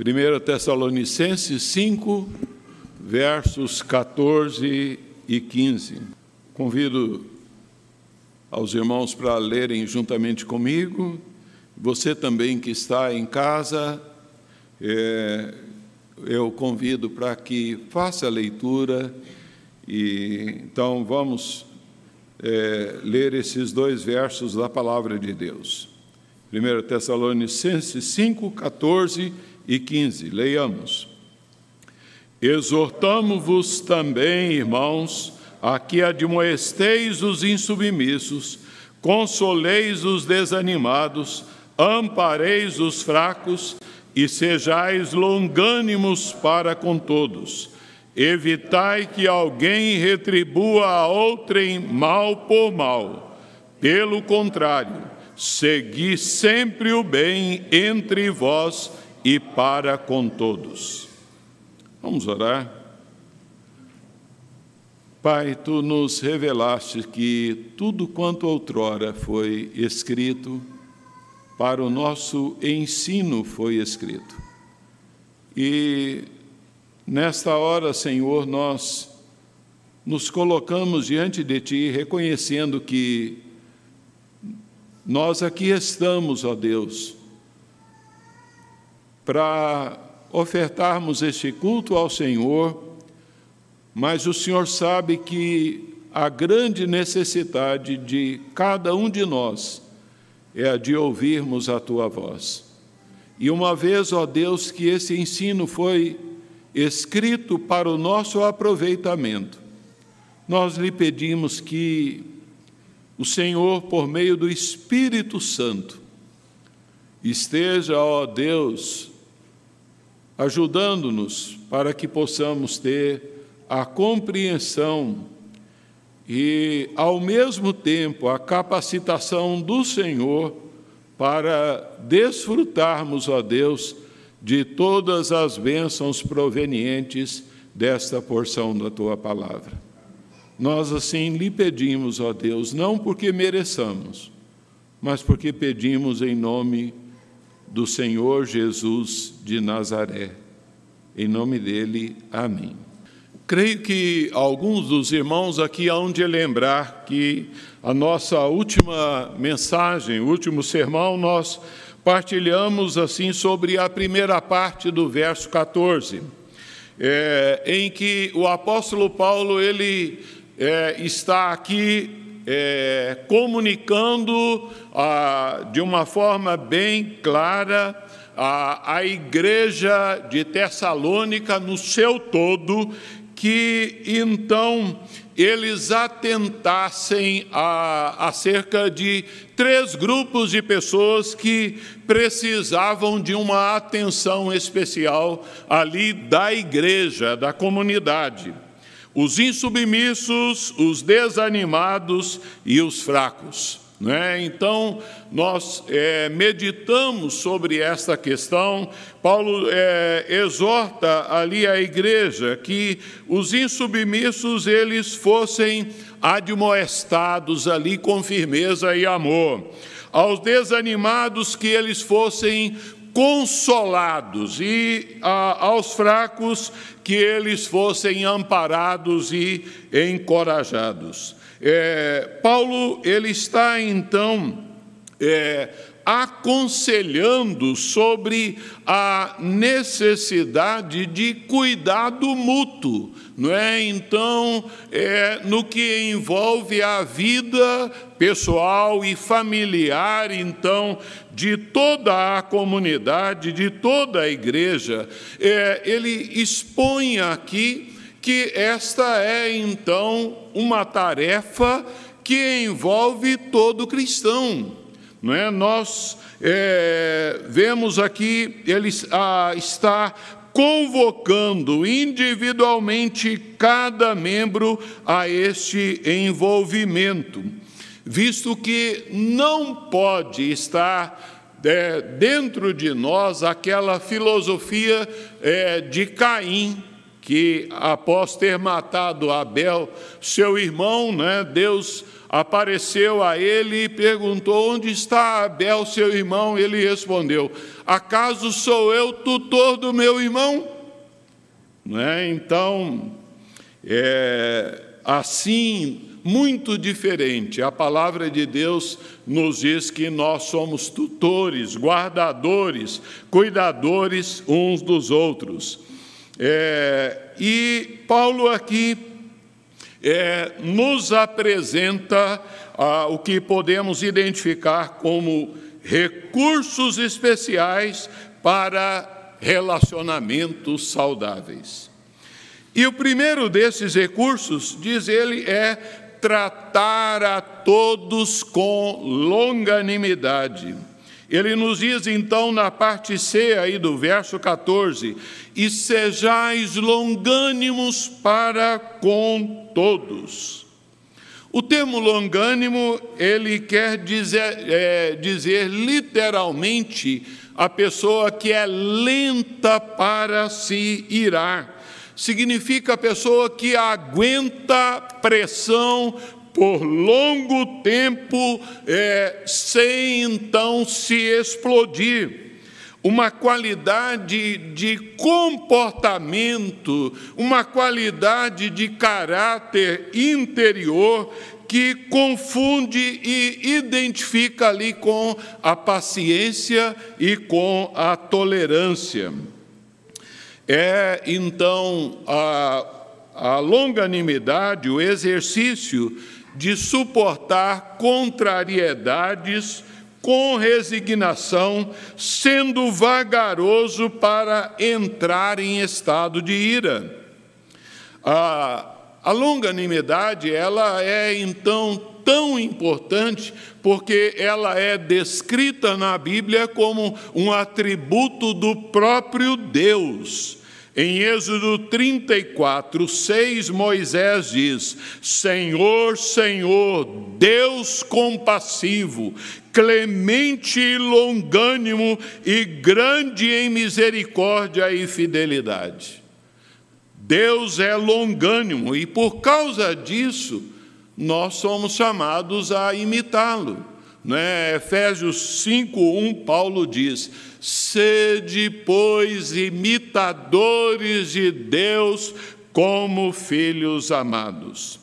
1 Tessalonicenses 5, versos 14 e 15. Convido aos irmãos para lerem juntamente comigo. Você também que está em casa, é, eu convido para que faça a leitura. E então vamos é, ler esses dois versos da palavra de Deus. 1 Tessalonicenses 5, 14 e 15. Leiamos. Exortamo-vos também, irmãos, a que admoesteis os insubmissos, consoleis os desanimados, ampareis os fracos e sejais longânimos para com todos. Evitai que alguém retribua a outrem mal por mal. Pelo contrário, segui sempre o bem entre vós e para com todos. Vamos orar. Pai, tu nos revelaste que tudo quanto outrora foi escrito, para o nosso ensino foi escrito. E nesta hora, Senhor, nós nos colocamos diante de Ti, reconhecendo que nós aqui estamos, ó Deus, para ofertarmos este culto ao Senhor, mas o Senhor sabe que a grande necessidade de cada um de nós é a de ouvirmos a tua voz. E uma vez, ó Deus, que esse ensino foi escrito para o nosso aproveitamento, nós lhe pedimos que o Senhor, por meio do Espírito Santo, esteja, ó Deus, ajudando-nos para que possamos ter a compreensão e, ao mesmo tempo, a capacitação do Senhor para desfrutarmos, ó Deus, de todas as bênçãos provenientes desta porção da tua palavra. Nós assim lhe pedimos, ó Deus, não porque mereçamos, mas porque pedimos em nome do Senhor Jesus de Nazaré. Em nome dele, amém. Creio que alguns dos irmãos aqui hão de lembrar que a nossa última mensagem, o último sermão, nós partilhamos assim sobre a primeira parte do verso 14, é, em que o apóstolo Paulo ele é, está aqui é, comunicando ah, de uma forma bem clara a, a igreja de Tessalônica no seu todo, que então eles atentassem a, acerca de três grupos de pessoas que precisavam de uma atenção especial ali da igreja, da comunidade os insubmissos, os desanimados e os fracos. Né? Então, nós é, meditamos sobre esta questão. Paulo é, exorta ali a igreja que os insubmissos eles fossem admoestados ali com firmeza e amor. Aos desanimados que eles fossem consolados e a, aos fracos que eles fossem amparados e encorajados. É, Paulo ele está então é, aconselhando sobre a necessidade de cuidado mútuo, não é? Então, é, no que envolve a vida pessoal e familiar, então, de toda a comunidade, de toda a igreja, é, ele expõe aqui que esta é, então, uma tarefa que envolve todo cristão não é? Nós é, vemos aqui, ele está convocando individualmente cada membro a este envolvimento, visto que não pode estar é, dentro de nós aquela filosofia é, de Caim, que após ter matado Abel, seu irmão, né, Deus apareceu a ele e perguntou: Onde está Abel, seu irmão? Ele respondeu: Acaso sou eu tutor do meu irmão? Não é? Então, é, assim, muito diferente. A palavra de Deus nos diz que nós somos tutores, guardadores, cuidadores uns dos outros. É, e Paulo aqui é, nos apresenta ah, o que podemos identificar como recursos especiais para relacionamentos saudáveis. E o primeiro desses recursos, diz ele, é tratar a todos com longanimidade. Ele nos diz então na parte C aí do verso 14: E sejais longânimos para com todos. O termo longânimo, ele quer dizer, é, dizer literalmente a pessoa que é lenta para se irar significa a pessoa que aguenta pressão por longo tempo, é, sem então se explodir. Uma qualidade de comportamento, uma qualidade de caráter interior que confunde e identifica ali com a paciência e com a tolerância. É então a, a longanimidade, o exercício de suportar contrariedades com resignação, sendo vagaroso para entrar em estado de ira. A, a longanimidade, ela é então tão importante porque ela é descrita na Bíblia como um atributo do próprio Deus. Em Êxodo 34, 6, Moisés diz: Senhor, Senhor, Deus compassivo, clemente e longânimo e grande em misericórdia e fidelidade. Deus é longânimo e por causa disso, nós somos chamados a imitá-lo. Né? Efésios 5:1 Paulo diz: Sede, pois, imitadores de Deus como filhos amados.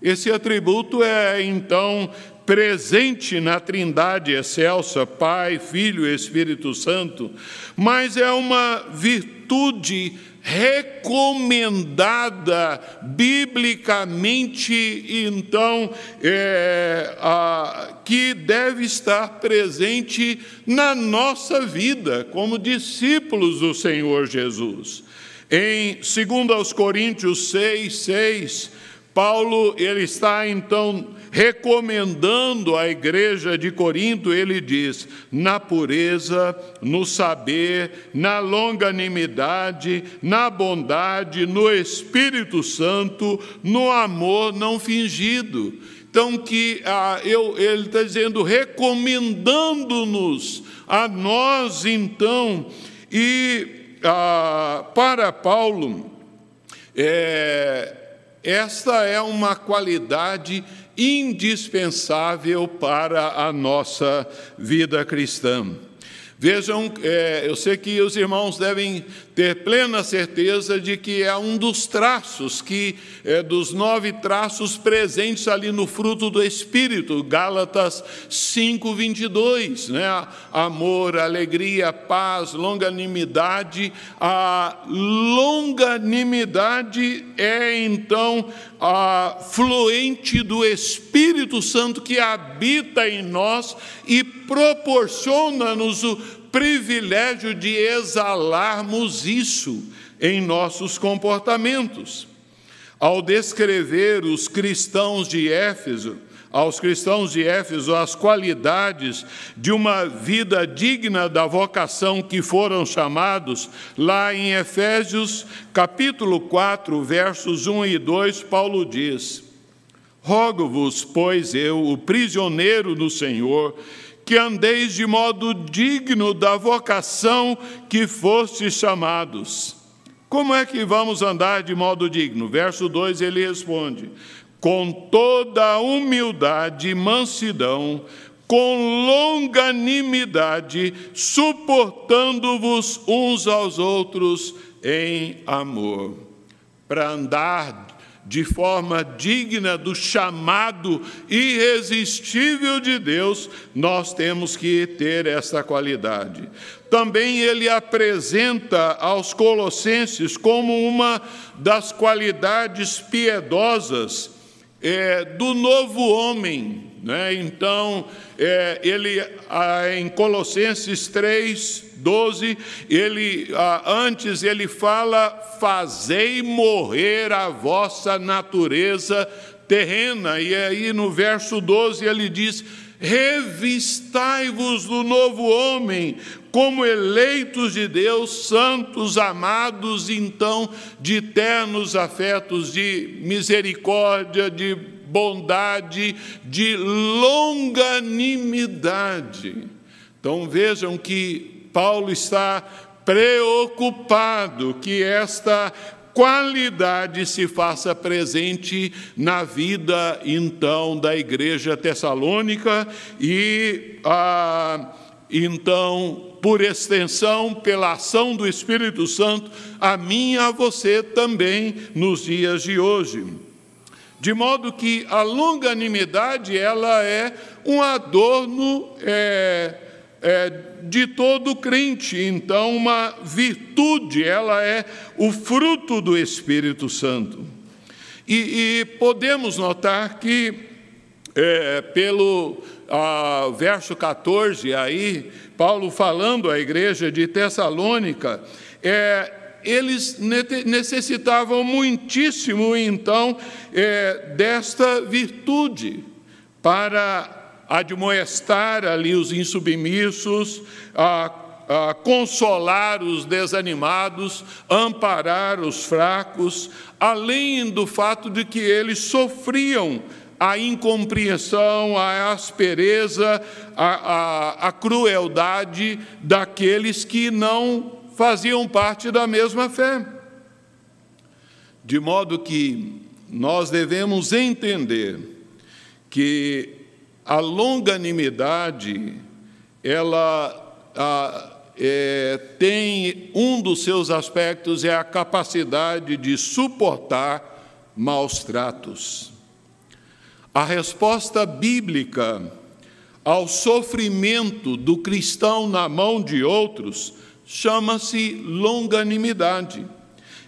Esse atributo é então presente na Trindade excelsa, Pai, Filho e Espírito Santo, mas é uma virtude recomendada biblicamente, então, é, a, que deve estar presente na nossa vida, como discípulos do Senhor Jesus. Em 2 Coríntios 6, 6, Paulo ele está então recomendando à igreja de Corinto, ele diz: na pureza, no saber, na longanimidade, na bondade, no Espírito Santo, no amor não fingido. Então, que ah, eu, ele está dizendo, recomendando-nos a nós, então, e ah, para Paulo, é, esta é uma qualidade indispensável para a nossa vida cristã. Vejam, é, eu sei que os irmãos devem ter plena certeza de que é um dos traços que é, dos nove traços presentes ali no fruto do Espírito, Gálatas 5, 22, né? Amor, alegria, paz, longanimidade. A longanimidade é então a fluente do Espírito Santo que habita em nós e proporciona-nos o privilégio de exalarmos isso em nossos comportamentos. Ao descrever os cristãos de Éfeso, aos cristãos de Éfeso as qualidades de uma vida digna da vocação que foram chamados, lá em Efésios capítulo 4, versos 1 e 2, Paulo diz: Rogo-vos, pois eu, o prisioneiro do Senhor, que andeis de modo digno da vocação que fostes chamados. Como é que vamos andar de modo digno? Verso 2 ele responde: com toda humildade e mansidão, com longanimidade, suportando-vos uns aos outros em amor, para andar de forma digna do chamado irresistível de Deus, nós temos que ter essa qualidade. Também ele apresenta aos Colossenses como uma das qualidades piedosas é, do novo homem. Né? Então, é, ele, em Colossenses 3, 12, ele, antes ele fala: Fazei morrer a vossa natureza terrena. E aí no verso 12 ele diz: Revistai-vos do novo homem, como eleitos de Deus, santos, amados, então, de ternos afetos, de misericórdia, de bondade, de longanimidade. Então vejam que Paulo está preocupado que esta qualidade se faça presente na vida então da igreja tessalônica e ah, então por extensão pela ação do Espírito Santo a mim e a você também nos dias de hoje. De modo que a longanimidade ela é um adorno é, é, de todo crente. Então, uma virtude, ela é o fruto do Espírito Santo. E, e podemos notar que, é, pelo a, verso 14, aí, Paulo falando à igreja de Tessalônica, é, eles necessitavam muitíssimo, então, é, desta virtude para admoestar ali os insubmissos, a, a consolar os desanimados, amparar os fracos, além do fato de que eles sofriam a incompreensão, a aspereza, a, a, a crueldade daqueles que não faziam parte da mesma fé. De modo que nós devemos entender que a longanimidade, ela a, é, tem um dos seus aspectos é a capacidade de suportar maus tratos. A resposta bíblica ao sofrimento do cristão na mão de outros chama-se longanimidade.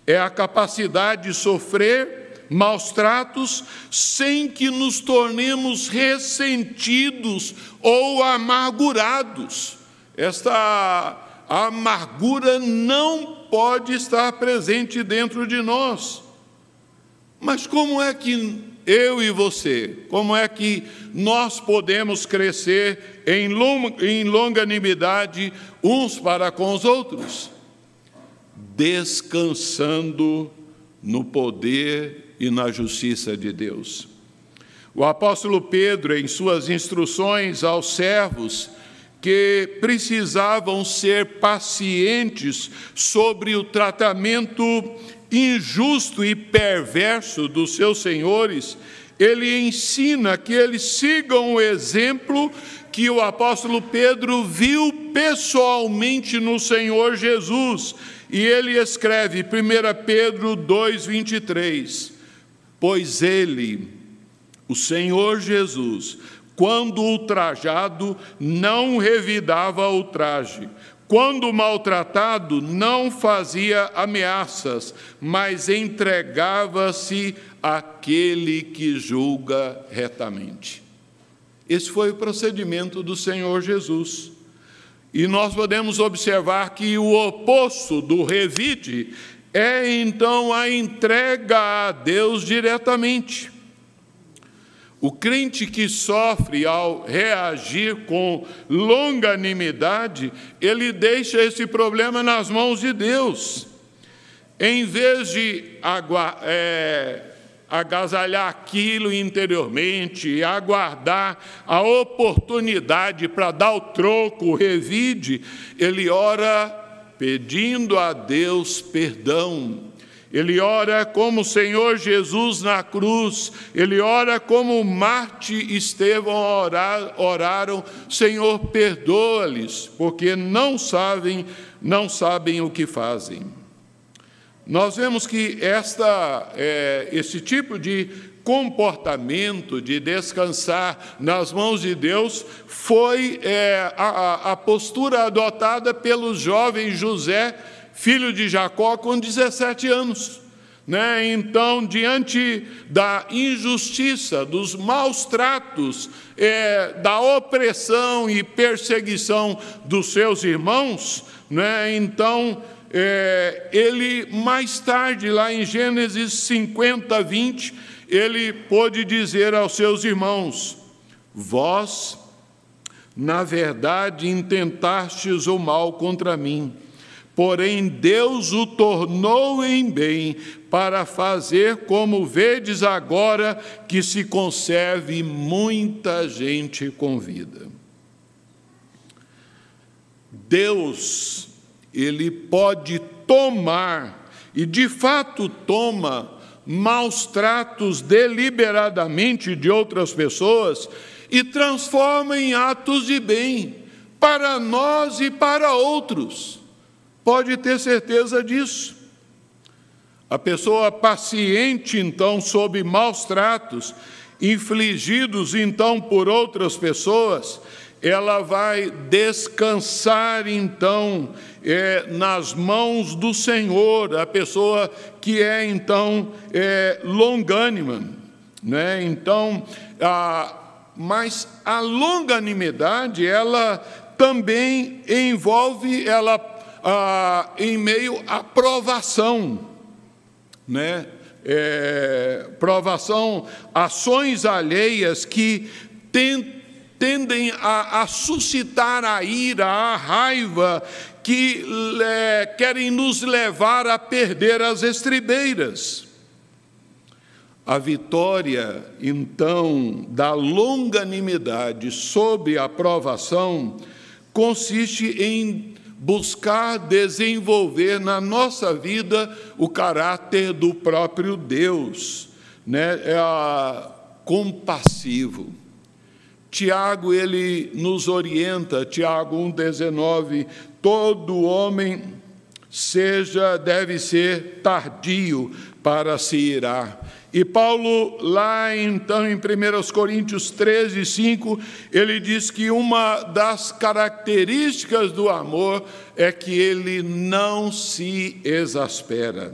É a capacidade de sofrer maus tratos sem que nos tornemos ressentidos ou amargurados. Esta amargura não pode estar presente dentro de nós. Mas como é que eu e você, como é que nós podemos crescer em longanimidade uns para com os outros? Descansando no poder e na justiça de Deus. O apóstolo Pedro, em suas instruções aos servos, que precisavam ser pacientes sobre o tratamento injusto e perverso dos seus senhores, ele ensina que eles sigam o exemplo que o apóstolo Pedro viu pessoalmente no Senhor Jesus. E ele escreve, 1 Pedro 2,23: Pois ele, o Senhor Jesus, quando ultrajado, não revidava o traje. Quando maltratado, não fazia ameaças, mas entregava-se àquele que julga retamente. Esse foi o procedimento do Senhor Jesus. E nós podemos observar que o oposto do revide é então a entrega a Deus diretamente. O crente que sofre ao reagir com longanimidade, ele deixa esse problema nas mãos de Deus. Em vez de é, agasalhar aquilo interiormente aguardar a oportunidade para dar o troco, o revide, ele ora pedindo a Deus perdão. ele ora como o Senhor Jesus na cruz, ele ora como Marte e Estevão orar, oraram: Senhor, perdoa-lhes, porque não sabem, não sabem o que fazem. Nós vemos que esta, é, esse tipo de comportamento de descansar nas mãos de Deus foi é, a, a postura adotada pelo jovem José, filho de Jacó, com 17 anos. Né? Então, diante da injustiça, dos maus tratos, é, da opressão e perseguição dos seus irmãos, né? então é, ele mais tarde, lá em Gênesis 50, 20, ele pôde dizer aos seus irmãos: Vós, na verdade, intentastes o mal contra mim, porém Deus o tornou em bem, para fazer como vedes agora que se conserve muita gente com vida. Deus, ele pode tomar, e de fato toma, maus tratos deliberadamente de outras pessoas e transforma em atos de bem para nós e para outros. Pode ter certeza disso. A pessoa paciente, então, sob maus tratos, infligidos, então, por outras pessoas, ela vai descansar então é, nas mãos do Senhor, a pessoa que é então é, longânima, né? Então, a, mas a longanimidade ela também envolve ela a, em meio à provação, né? É, provação, ações alheias que tentam tendem a, a suscitar a ira, a raiva, que é, querem nos levar a perder as estribeiras. A vitória, então, da longanimidade sobre a provação consiste em buscar desenvolver na nossa vida o caráter do próprio Deus, né? é compassivo Tiago ele nos orienta, Tiago 1:19, todo homem seja deve ser tardio para se irar. E Paulo, lá então em 1 Coríntios 13, 5, ele diz que uma das características do amor é que ele não se exaspera.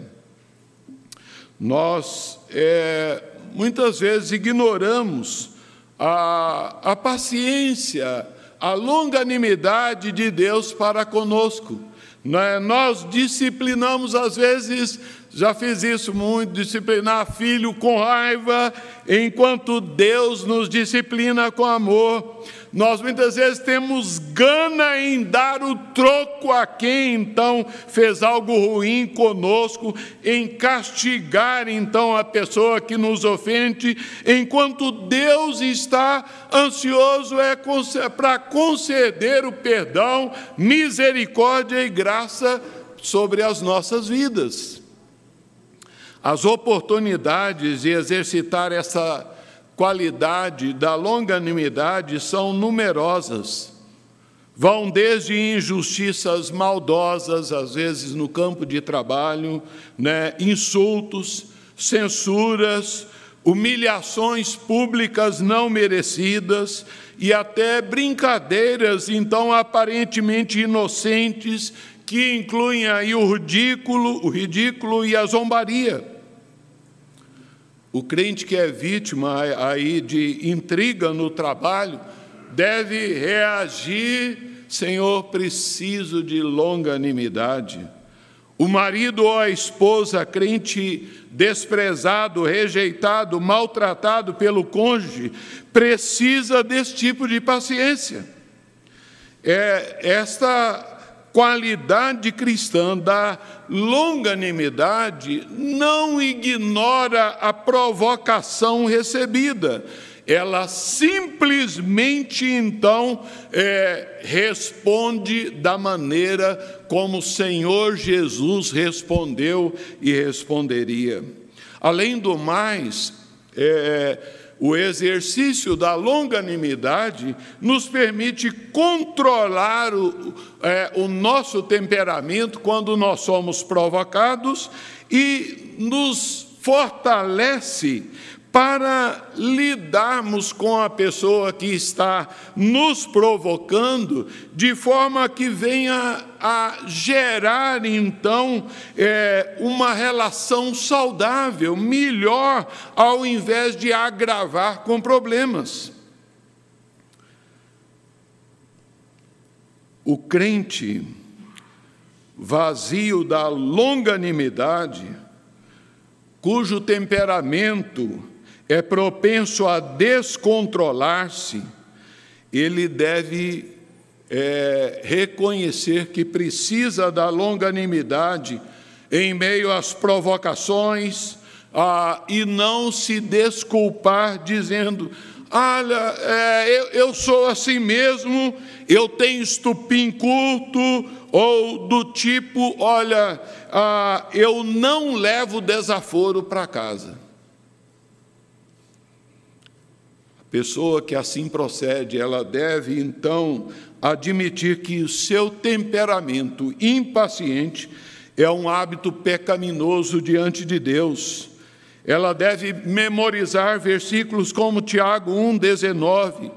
Nós é, muitas vezes ignoramos a, a paciência, a longanimidade de Deus para conosco. Né? Nós disciplinamos, às vezes, já fiz isso muito, disciplinar filho com raiva, enquanto Deus nos disciplina com amor. Nós muitas vezes temos gana em dar o troco a quem então fez algo ruim conosco, em castigar então a pessoa que nos ofende, enquanto Deus está ansioso é para conceder o perdão, misericórdia e graça sobre as nossas vidas. As oportunidades de exercitar essa qualidade da longanimidade são numerosas. Vão desde injustiças maldosas, às vezes no campo de trabalho, né, insultos, censuras, humilhações públicas não merecidas e até brincadeiras, então aparentemente inocentes, que incluem aí o ridículo, o ridículo e a zombaria. O crente que é vítima aí de intriga no trabalho deve reagir, Senhor, preciso de longanimidade. O marido ou a esposa crente desprezado, rejeitado, maltratado pelo cônjuge, precisa desse tipo de paciência. É esta qualidade cristã da longanimidade não ignora a provocação recebida. ela simplesmente então é, responde da maneira como o Senhor Jesus respondeu e responderia. Além do mais, é, o exercício da longanimidade nos permite controlar o, é, o nosso temperamento quando nós somos provocados e nos fortalece para lidarmos com a pessoa que está nos provocando, de forma que venha a gerar, então, é, uma relação saudável, melhor, ao invés de agravar com problemas. O crente vazio da longanimidade, cujo temperamento é propenso a descontrolar-se, ele deve é, reconhecer que precisa da longanimidade em meio às provocações e não se desculpar dizendo: Olha, é, eu, eu sou assim mesmo, eu tenho estupim culto, ou do tipo: Olha, ah, eu não levo desaforo para casa. Pessoa que assim procede, ela deve então admitir que o seu temperamento impaciente é um hábito pecaminoso diante de Deus. Ela deve memorizar versículos como Tiago 1,19.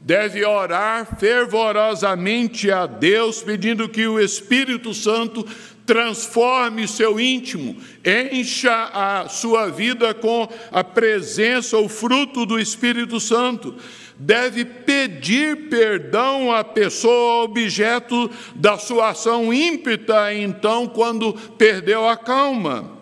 Deve orar fervorosamente a Deus, pedindo que o Espírito Santo transforme seu íntimo, encha a sua vida com a presença, o fruto do Espírito Santo. Deve pedir perdão à pessoa objeto da sua ação ímpeta, então, quando perdeu a calma.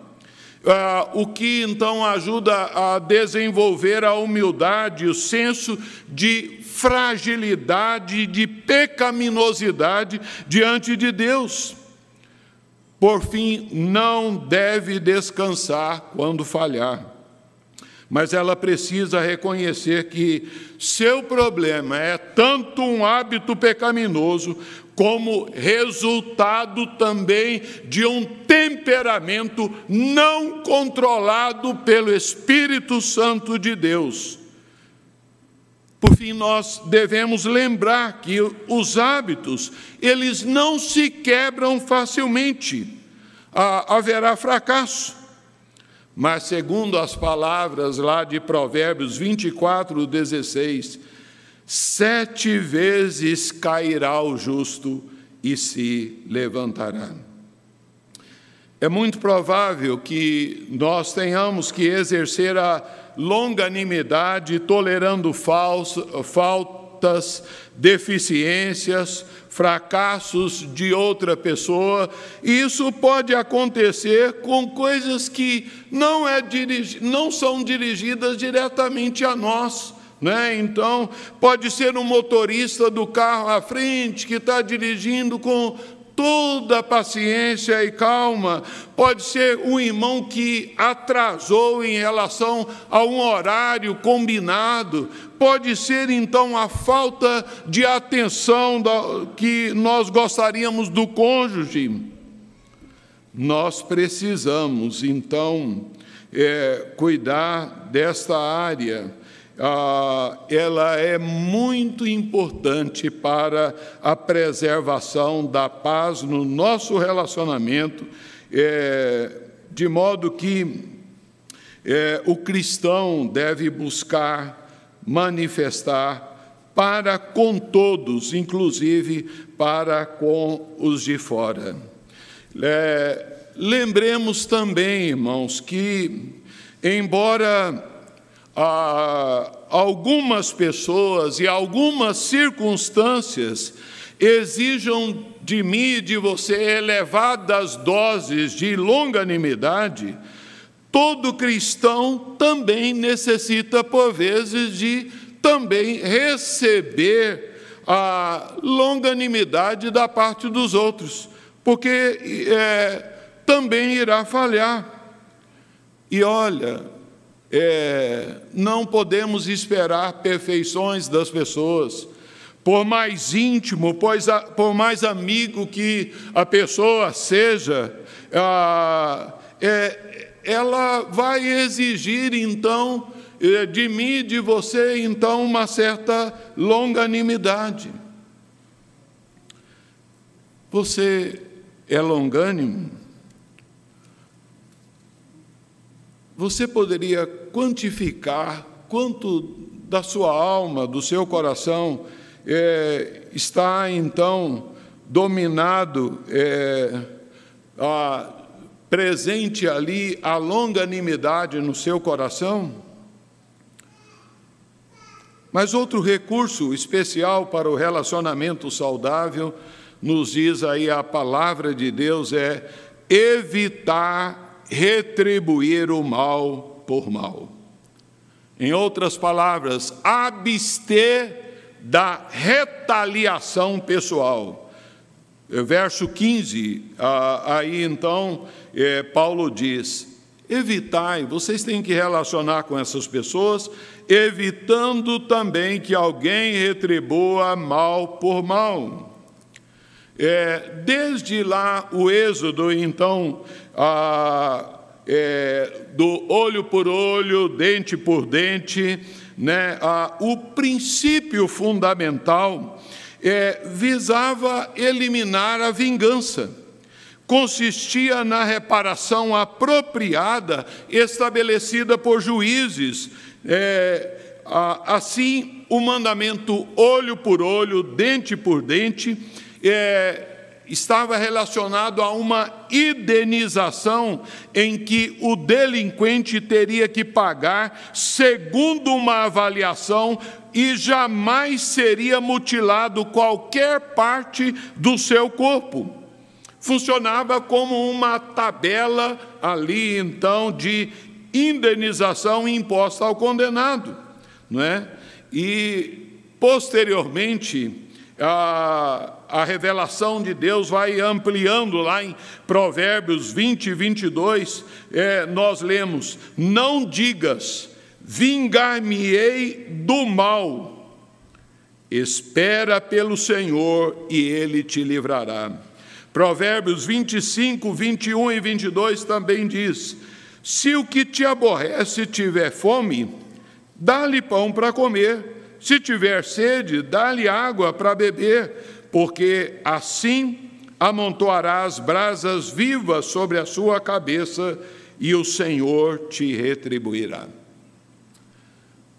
Ah, o que então ajuda a desenvolver a humildade, o senso de fragilidade, de pecaminosidade diante de Deus. Por fim, não deve descansar quando falhar, mas ela precisa reconhecer que seu problema é tanto um hábito pecaminoso, como resultado também de um temperamento não controlado pelo Espírito Santo de Deus. Por fim, nós devemos lembrar que os hábitos, eles não se quebram facilmente. Ah, haverá fracasso. Mas, segundo as palavras lá de Provérbios 24, 16, sete vezes cairá o justo e se levantará. É muito provável que nós tenhamos que exercer a longanimidade, tolerando faltas, deficiências, fracassos de outra pessoa. Isso pode acontecer com coisas que não, é não são dirigidas diretamente a nós. Né? Então, pode ser um motorista do carro à frente que está dirigindo com toda paciência e calma. Pode ser um irmão que atrasou em relação a um horário combinado. Pode ser então a falta de atenção que nós gostaríamos do cônjuge. Nós precisamos então é, cuidar desta área ela é muito importante para a preservação da paz no nosso relacionamento, é, de modo que é, o cristão deve buscar manifestar para com todos, inclusive para com os de fora. É, lembremos também, irmãos, que, embora ah, algumas pessoas e algumas circunstâncias exijam de mim e de você elevadas doses de longanimidade, todo cristão também necessita, por vezes, de também receber a longanimidade da parte dos outros, porque é, também irá falhar. E olha, é, não podemos esperar perfeições das pessoas. Por mais íntimo, pois, por mais amigo que a pessoa seja, ah, é, ela vai exigir então é, de mim e de você então uma certa longanimidade. Você é longânimo? Você poderia quantificar quanto da sua alma, do seu coração, é, está então dominado, é, a, presente ali a longanimidade no seu coração? Mas outro recurso especial para o relacionamento saudável, nos diz aí a palavra de Deus, é evitar retribuir o mal por mal. Em outras palavras, abster da retaliação pessoal. Verso 15, aí então é, Paulo diz: evitai, vocês têm que relacionar com essas pessoas, evitando também que alguém retribua mal por mal. É, desde lá, o Êxodo, então, a, é, do olho por olho, dente por dente, né, a, o princípio fundamental é, visava eliminar a vingança. Consistia na reparação apropriada estabelecida por juízes. É, assim, o mandamento olho por olho, dente por dente, é, estava relacionado a uma indenização em que o delinquente teria que pagar segundo uma avaliação e jamais seria mutilado qualquer parte do seu corpo. Funcionava como uma tabela ali, então, de indenização imposta ao condenado, não é? E posteriormente a a revelação de Deus vai ampliando lá em Provérbios 20 e 22, é, nós lemos: Não digas, vingar-me-ei do mal, espera pelo Senhor e ele te livrará. Provérbios 25, 21 e 22 também diz: Se o que te aborrece tiver fome, dá-lhe pão para comer, se tiver sede, dá-lhe água para beber porque assim amontoarás brasas vivas sobre a sua cabeça e o Senhor te retribuirá.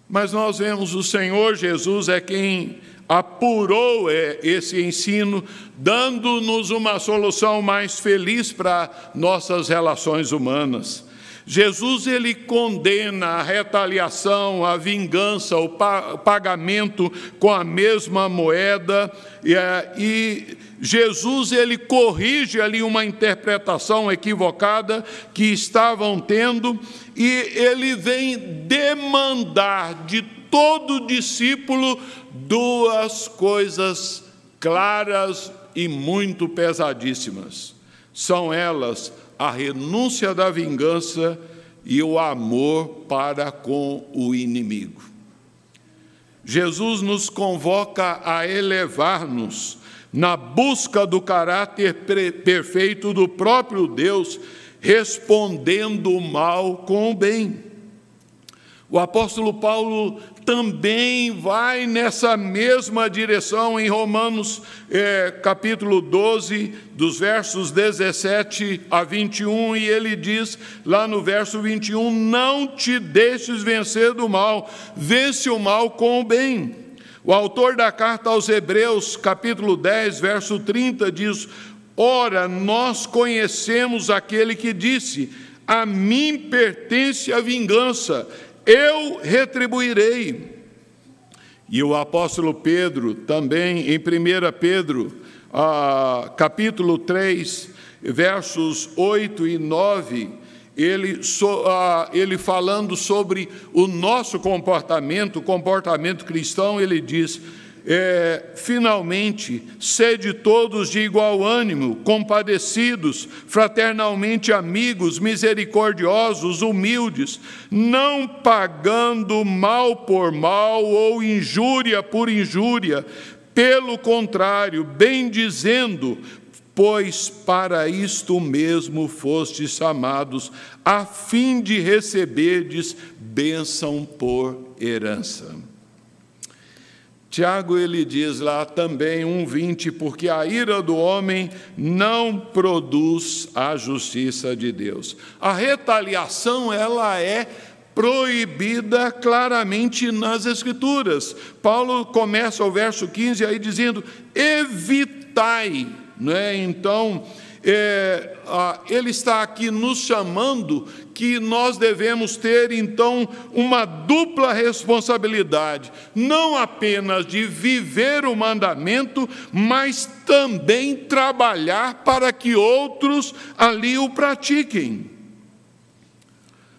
Mas nós vemos o Senhor Jesus é quem apurou é, esse ensino, dando-nos uma solução mais feliz para nossas relações humanas. Jesus ele condena a retaliação, a vingança, o pagamento com a mesma moeda é, e Jesus ele corrige ali uma interpretação equivocada que estavam tendo e ele vem demandar de todo discípulo duas coisas claras e muito pesadíssimas. São elas a renúncia da vingança e o amor para com o inimigo. Jesus nos convoca a elevar-nos na busca do caráter perfeito do próprio Deus, respondendo o mal com o bem. O apóstolo Paulo também vai nessa mesma direção em Romanos é, capítulo 12, dos versos 17 a 21, e ele diz lá no verso 21: Não te deixes vencer do mal, vence o mal com o bem. O autor da carta aos Hebreus, capítulo 10, verso 30, diz: Ora, nós conhecemos aquele que disse: A mim pertence a vingança eu retribuirei. E o apóstolo Pedro, também em 1 Pedro, ah, capítulo 3, versos 8 e 9, ele, so, ah, ele falando sobre o nosso comportamento, o comportamento cristão, ele diz: é, finalmente, sede todos de igual ânimo, compadecidos, fraternalmente amigos, misericordiosos, humildes, não pagando mal por mal ou injúria por injúria, pelo contrário, bendizendo, pois para isto mesmo fostes chamados, a fim de receberdes bênção por herança. Tiago ele diz lá também 1:20, porque a ira do homem não produz a justiça de Deus. A retaliação ela é proibida claramente nas escrituras. Paulo começa o verso 15 aí dizendo: "Evitai", né? Então, é, ele está aqui nos chamando que nós devemos ter então uma dupla responsabilidade, não apenas de viver o mandamento, mas também trabalhar para que outros ali o pratiquem.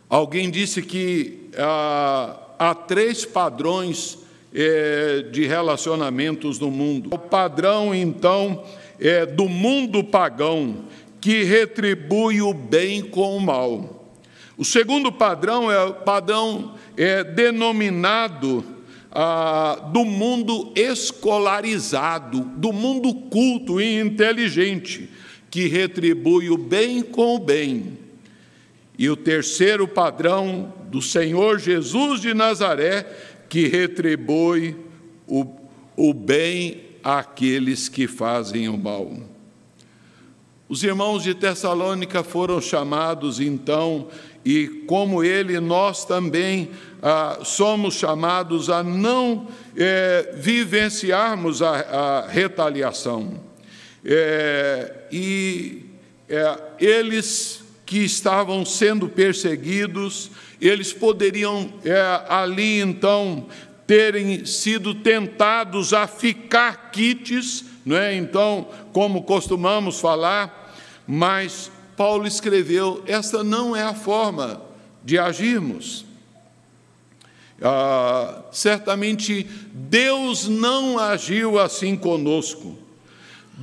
Alguém disse que ah, há três padrões é, de relacionamentos no mundo. O padrão, então, é, do mundo pagão, que retribui o bem com o mal. O segundo padrão é o padrão é, denominado ah, do mundo escolarizado, do mundo culto e inteligente, que retribui o bem com o bem. E o terceiro padrão do Senhor Jesus de Nazaré, que retribui o, o bem àqueles que fazem o mal. Os irmãos de Tessalônica foram chamados então e como ele, nós também ah, somos chamados a não é, vivenciarmos a, a retaliação. É, e é, eles que estavam sendo perseguidos, eles poderiam ali então terem sido tentados a ficar quites, não é? Então, como costumamos falar, mas Paulo escreveu: esta não é a forma de agirmos. Ah, certamente Deus não agiu assim conosco.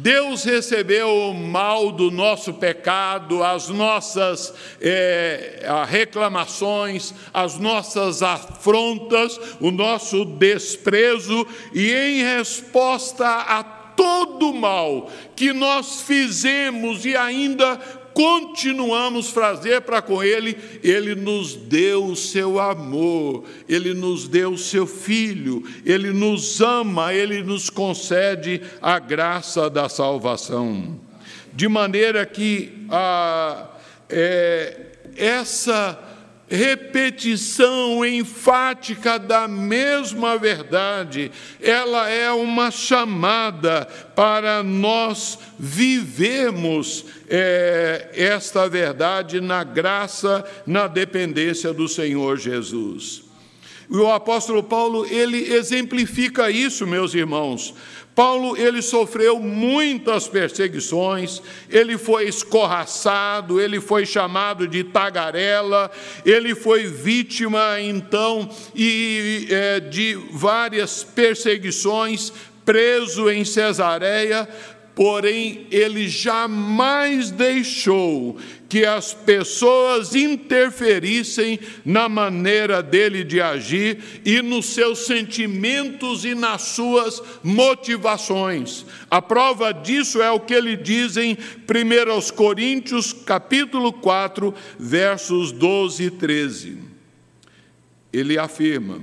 Deus recebeu o mal do nosso pecado, as nossas é, reclamações, as nossas afrontas, o nosso desprezo, e em resposta a todo mal que nós fizemos e ainda continuamos fazer para com Ele, Ele nos deu o seu amor, Ele nos deu o seu Filho, Ele nos ama, Ele nos concede a graça da salvação. De maneira que a, é, essa repetição enfática da mesma verdade, ela é uma chamada para nós vivermos é, esta verdade na graça, na dependência do Senhor Jesus. E o apóstolo Paulo, ele exemplifica isso, meus irmãos, Paulo ele sofreu muitas perseguições, ele foi escorraçado, ele foi chamado de tagarela, ele foi vítima então e é, de várias perseguições, preso em Cesareia, porém ele jamais deixou que as pessoas interferissem na maneira dele de agir e nos seus sentimentos e nas suas motivações. A prova disso é o que ele diz em 1 Coríntios, capítulo 4, versos 12 e 13. Ele afirma: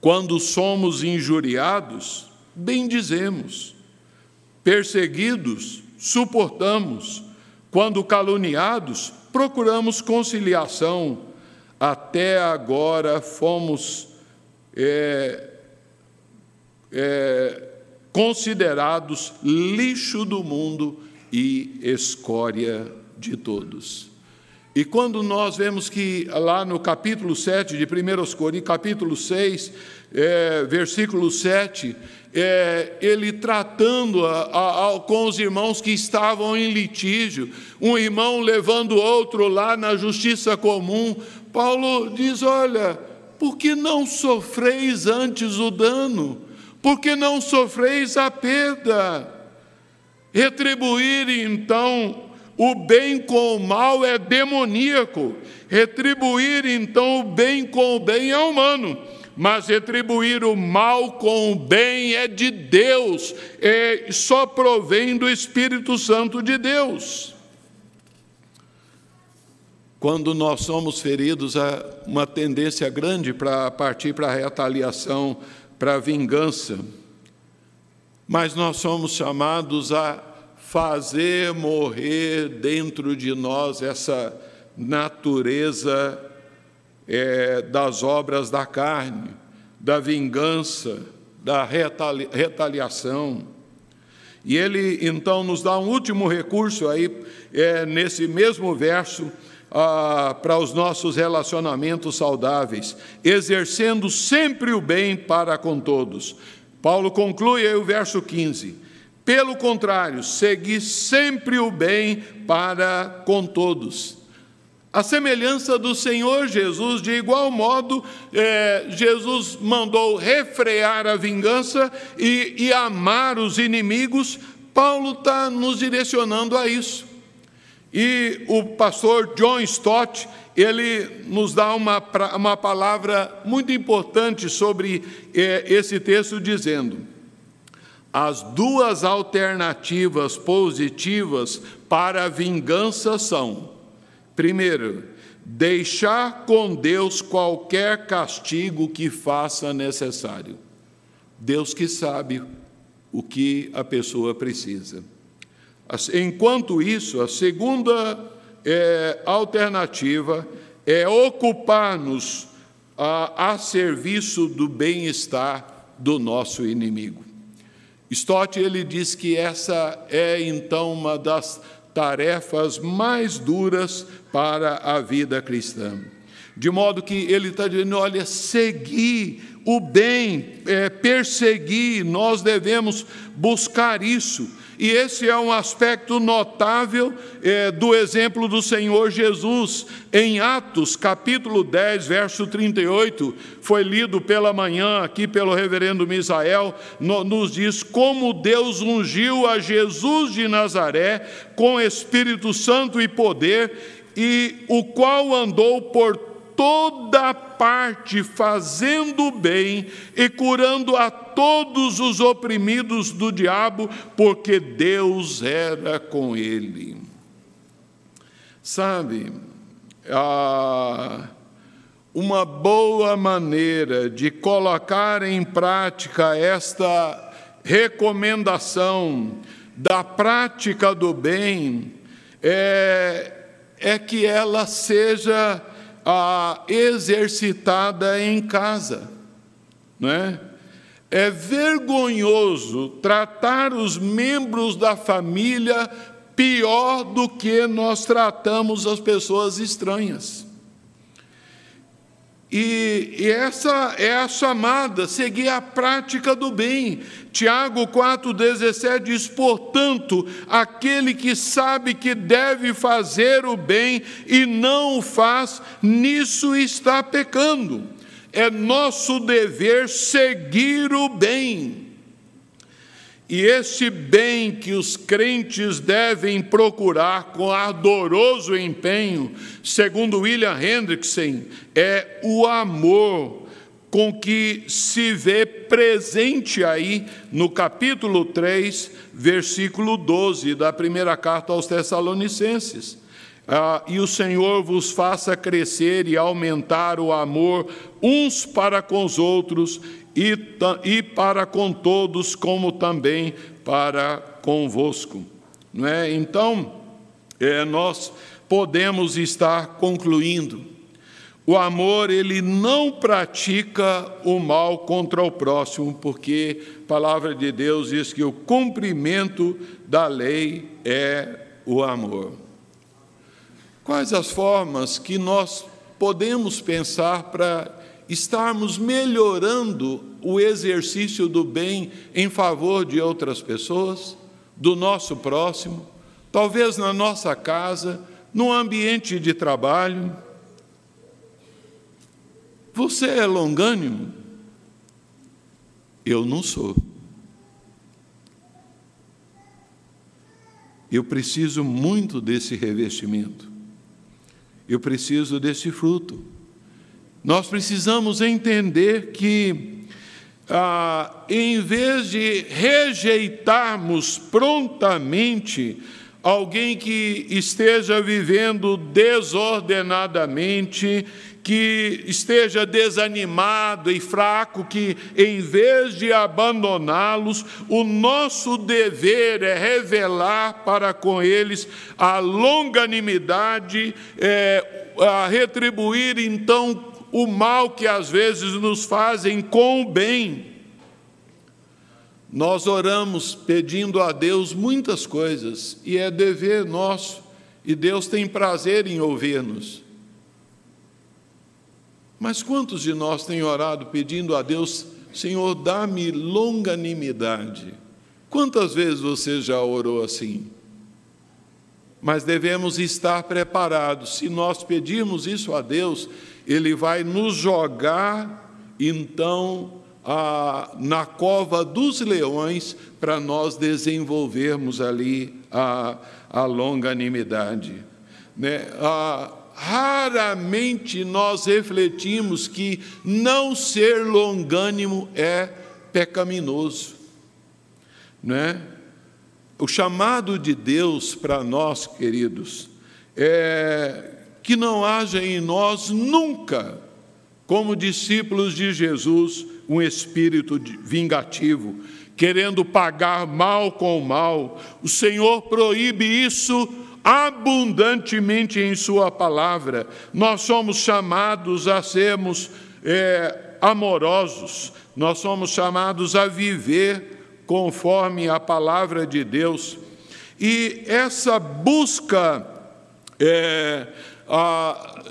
Quando somos injuriados, bendizemos Perseguidos, suportamos. Quando caluniados, procuramos conciliação. Até agora fomos é, é, considerados lixo do mundo e escória de todos. E quando nós vemos que lá no capítulo 7 de 1 Coríntios, capítulo 6, é, versículo 7, é, ele tratando a, a, a, com os irmãos que estavam em litígio, um irmão levando outro lá na justiça comum. Paulo diz: Olha, por que não sofreis antes o dano? porque não sofreis a perda. Retribuir então o bem com o mal é demoníaco. Retribuir então o bem com o bem é humano. Mas retribuir o mal com o bem é de Deus, é, só provém do Espírito Santo de Deus. Quando nós somos feridos, há uma tendência grande para partir para a retaliação, para a vingança. Mas nós somos chamados a fazer morrer dentro de nós essa natureza é, das obras da carne, da vingança, da retali retaliação. E ele então nos dá um último recurso aí, é, nesse mesmo verso, ah, para os nossos relacionamentos saudáveis, exercendo sempre o bem para com todos. Paulo conclui aí o verso 15: pelo contrário, segui sempre o bem para com todos. A semelhança do Senhor Jesus, de igual modo, é, Jesus mandou refrear a vingança e, e amar os inimigos. Paulo está nos direcionando a isso. E o pastor John Stott, ele nos dá uma, uma palavra muito importante sobre é, esse texto, dizendo: as duas alternativas positivas para a vingança são: primeiro, deixar com Deus qualquer castigo que faça necessário. Deus que sabe o que a pessoa precisa. Enquanto isso, a segunda é, alternativa é ocupar-nos a, a serviço do bem-estar do nosso inimigo. Stott ele diz que essa é então uma das tarefas mais duras para a vida cristã. De modo que ele está dizendo: olha, seguir o bem, é, perseguir, nós devemos buscar isso. E esse é um aspecto notável é, do exemplo do Senhor Jesus. Em Atos, capítulo 10, verso 38, foi lido pela manhã aqui pelo reverendo Misael, no, nos diz como Deus ungiu a Jesus de Nazaré com Espírito Santo e poder, e o qual andou por toda parte fazendo bem e curando a todos os oprimidos do diabo, porque Deus era com ele. Sabe, uma boa maneira de colocar em prática esta recomendação da prática do bem é, é que ela seja ah, exercitada em casa, não é? É vergonhoso tratar os membros da família pior do que nós tratamos as pessoas estranhas. E, e, essa é a chamada, seguir a prática do bem. Tiago 4,17 diz: portanto, aquele que sabe que deve fazer o bem e não o faz, nisso está pecando. É nosso dever seguir o bem. E esse bem que os crentes devem procurar com ardoroso empenho, segundo William Hendrickson, é o amor com que se vê presente aí no capítulo 3, versículo 12 da primeira carta aos Tessalonicenses. Ah, e o Senhor vos faça crescer e aumentar o amor uns para com os outros e, para com todos, como também para convosco. Não é? Então, é, nós podemos estar concluindo. O amor, ele não pratica o mal contra o próximo, porque a palavra de Deus diz que o cumprimento da lei é o amor. Quais as formas que nós podemos pensar para estarmos melhorando o exercício do bem em favor de outras pessoas, do nosso próximo, talvez na nossa casa, no ambiente de trabalho. Você é longânimo? Eu não sou. Eu preciso muito desse revestimento. Eu preciso desse fruto. Nós precisamos entender que, ah, em vez de rejeitarmos prontamente alguém que esteja vivendo desordenadamente, que esteja desanimado e fraco, que em vez de abandoná-los, o nosso dever é revelar para com eles a longanimidade, é, a retribuir então o mal que às vezes nos fazem com o bem. Nós oramos pedindo a Deus muitas coisas e é dever nosso, e Deus tem prazer em ouvir-nos. Mas quantos de nós têm orado pedindo a Deus, Senhor, dá-me longanimidade? Quantas vezes você já orou assim? Mas devemos estar preparados. Se nós pedirmos isso a Deus, Ele vai nos jogar, então, a, na cova dos leões, para nós desenvolvermos ali a, a longanimidade. Né? A, raramente nós refletimos que não ser longânimo é pecaminoso. Não é? O chamado de Deus para nós, queridos, é que não haja em nós nunca, como discípulos de Jesus, um espírito vingativo, querendo pagar mal com mal. O Senhor proíbe isso abundantemente em Sua palavra. Nós somos chamados a sermos é, amorosos, nós somos chamados a viver conforme a palavra de Deus. E essa busca é, a,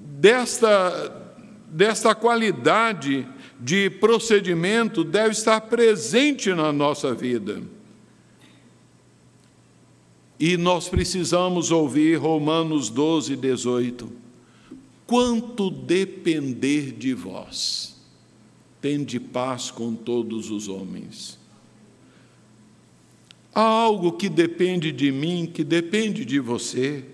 desta, desta qualidade de procedimento deve estar presente na nossa vida. E nós precisamos ouvir Romanos 12, 18. Quanto depender de vós, tende paz com todos os homens. Há algo que depende de mim, que depende de você,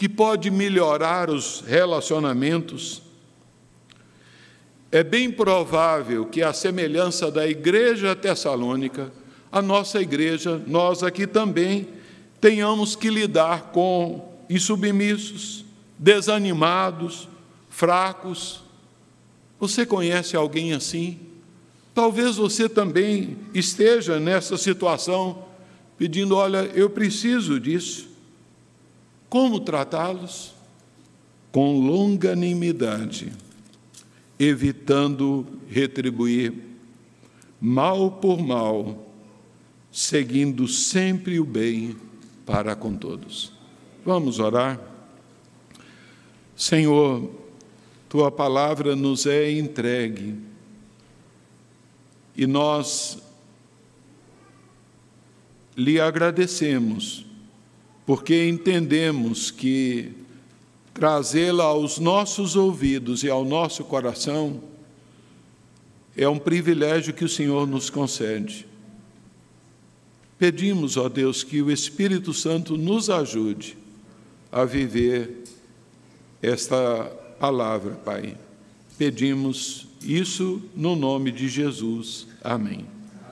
que pode melhorar os relacionamentos. É bem provável que, a semelhança da igreja tessalônica, a nossa igreja, nós aqui também, tenhamos que lidar com insubmissos, desanimados, fracos. Você conhece alguém assim? Talvez você também esteja nessa situação, pedindo: olha, eu preciso disso. Como tratá-los? Com longanimidade, evitando retribuir mal por mal, seguindo sempre o bem para com todos. Vamos orar? Senhor, tua palavra nos é entregue e nós lhe agradecemos, porque entendemos que trazê-la aos nossos ouvidos e ao nosso coração é um privilégio que o Senhor nos concede. Pedimos, ó Deus, que o Espírito Santo nos ajude a viver esta palavra, Pai. Pedimos isso no nome de Jesus. Amém.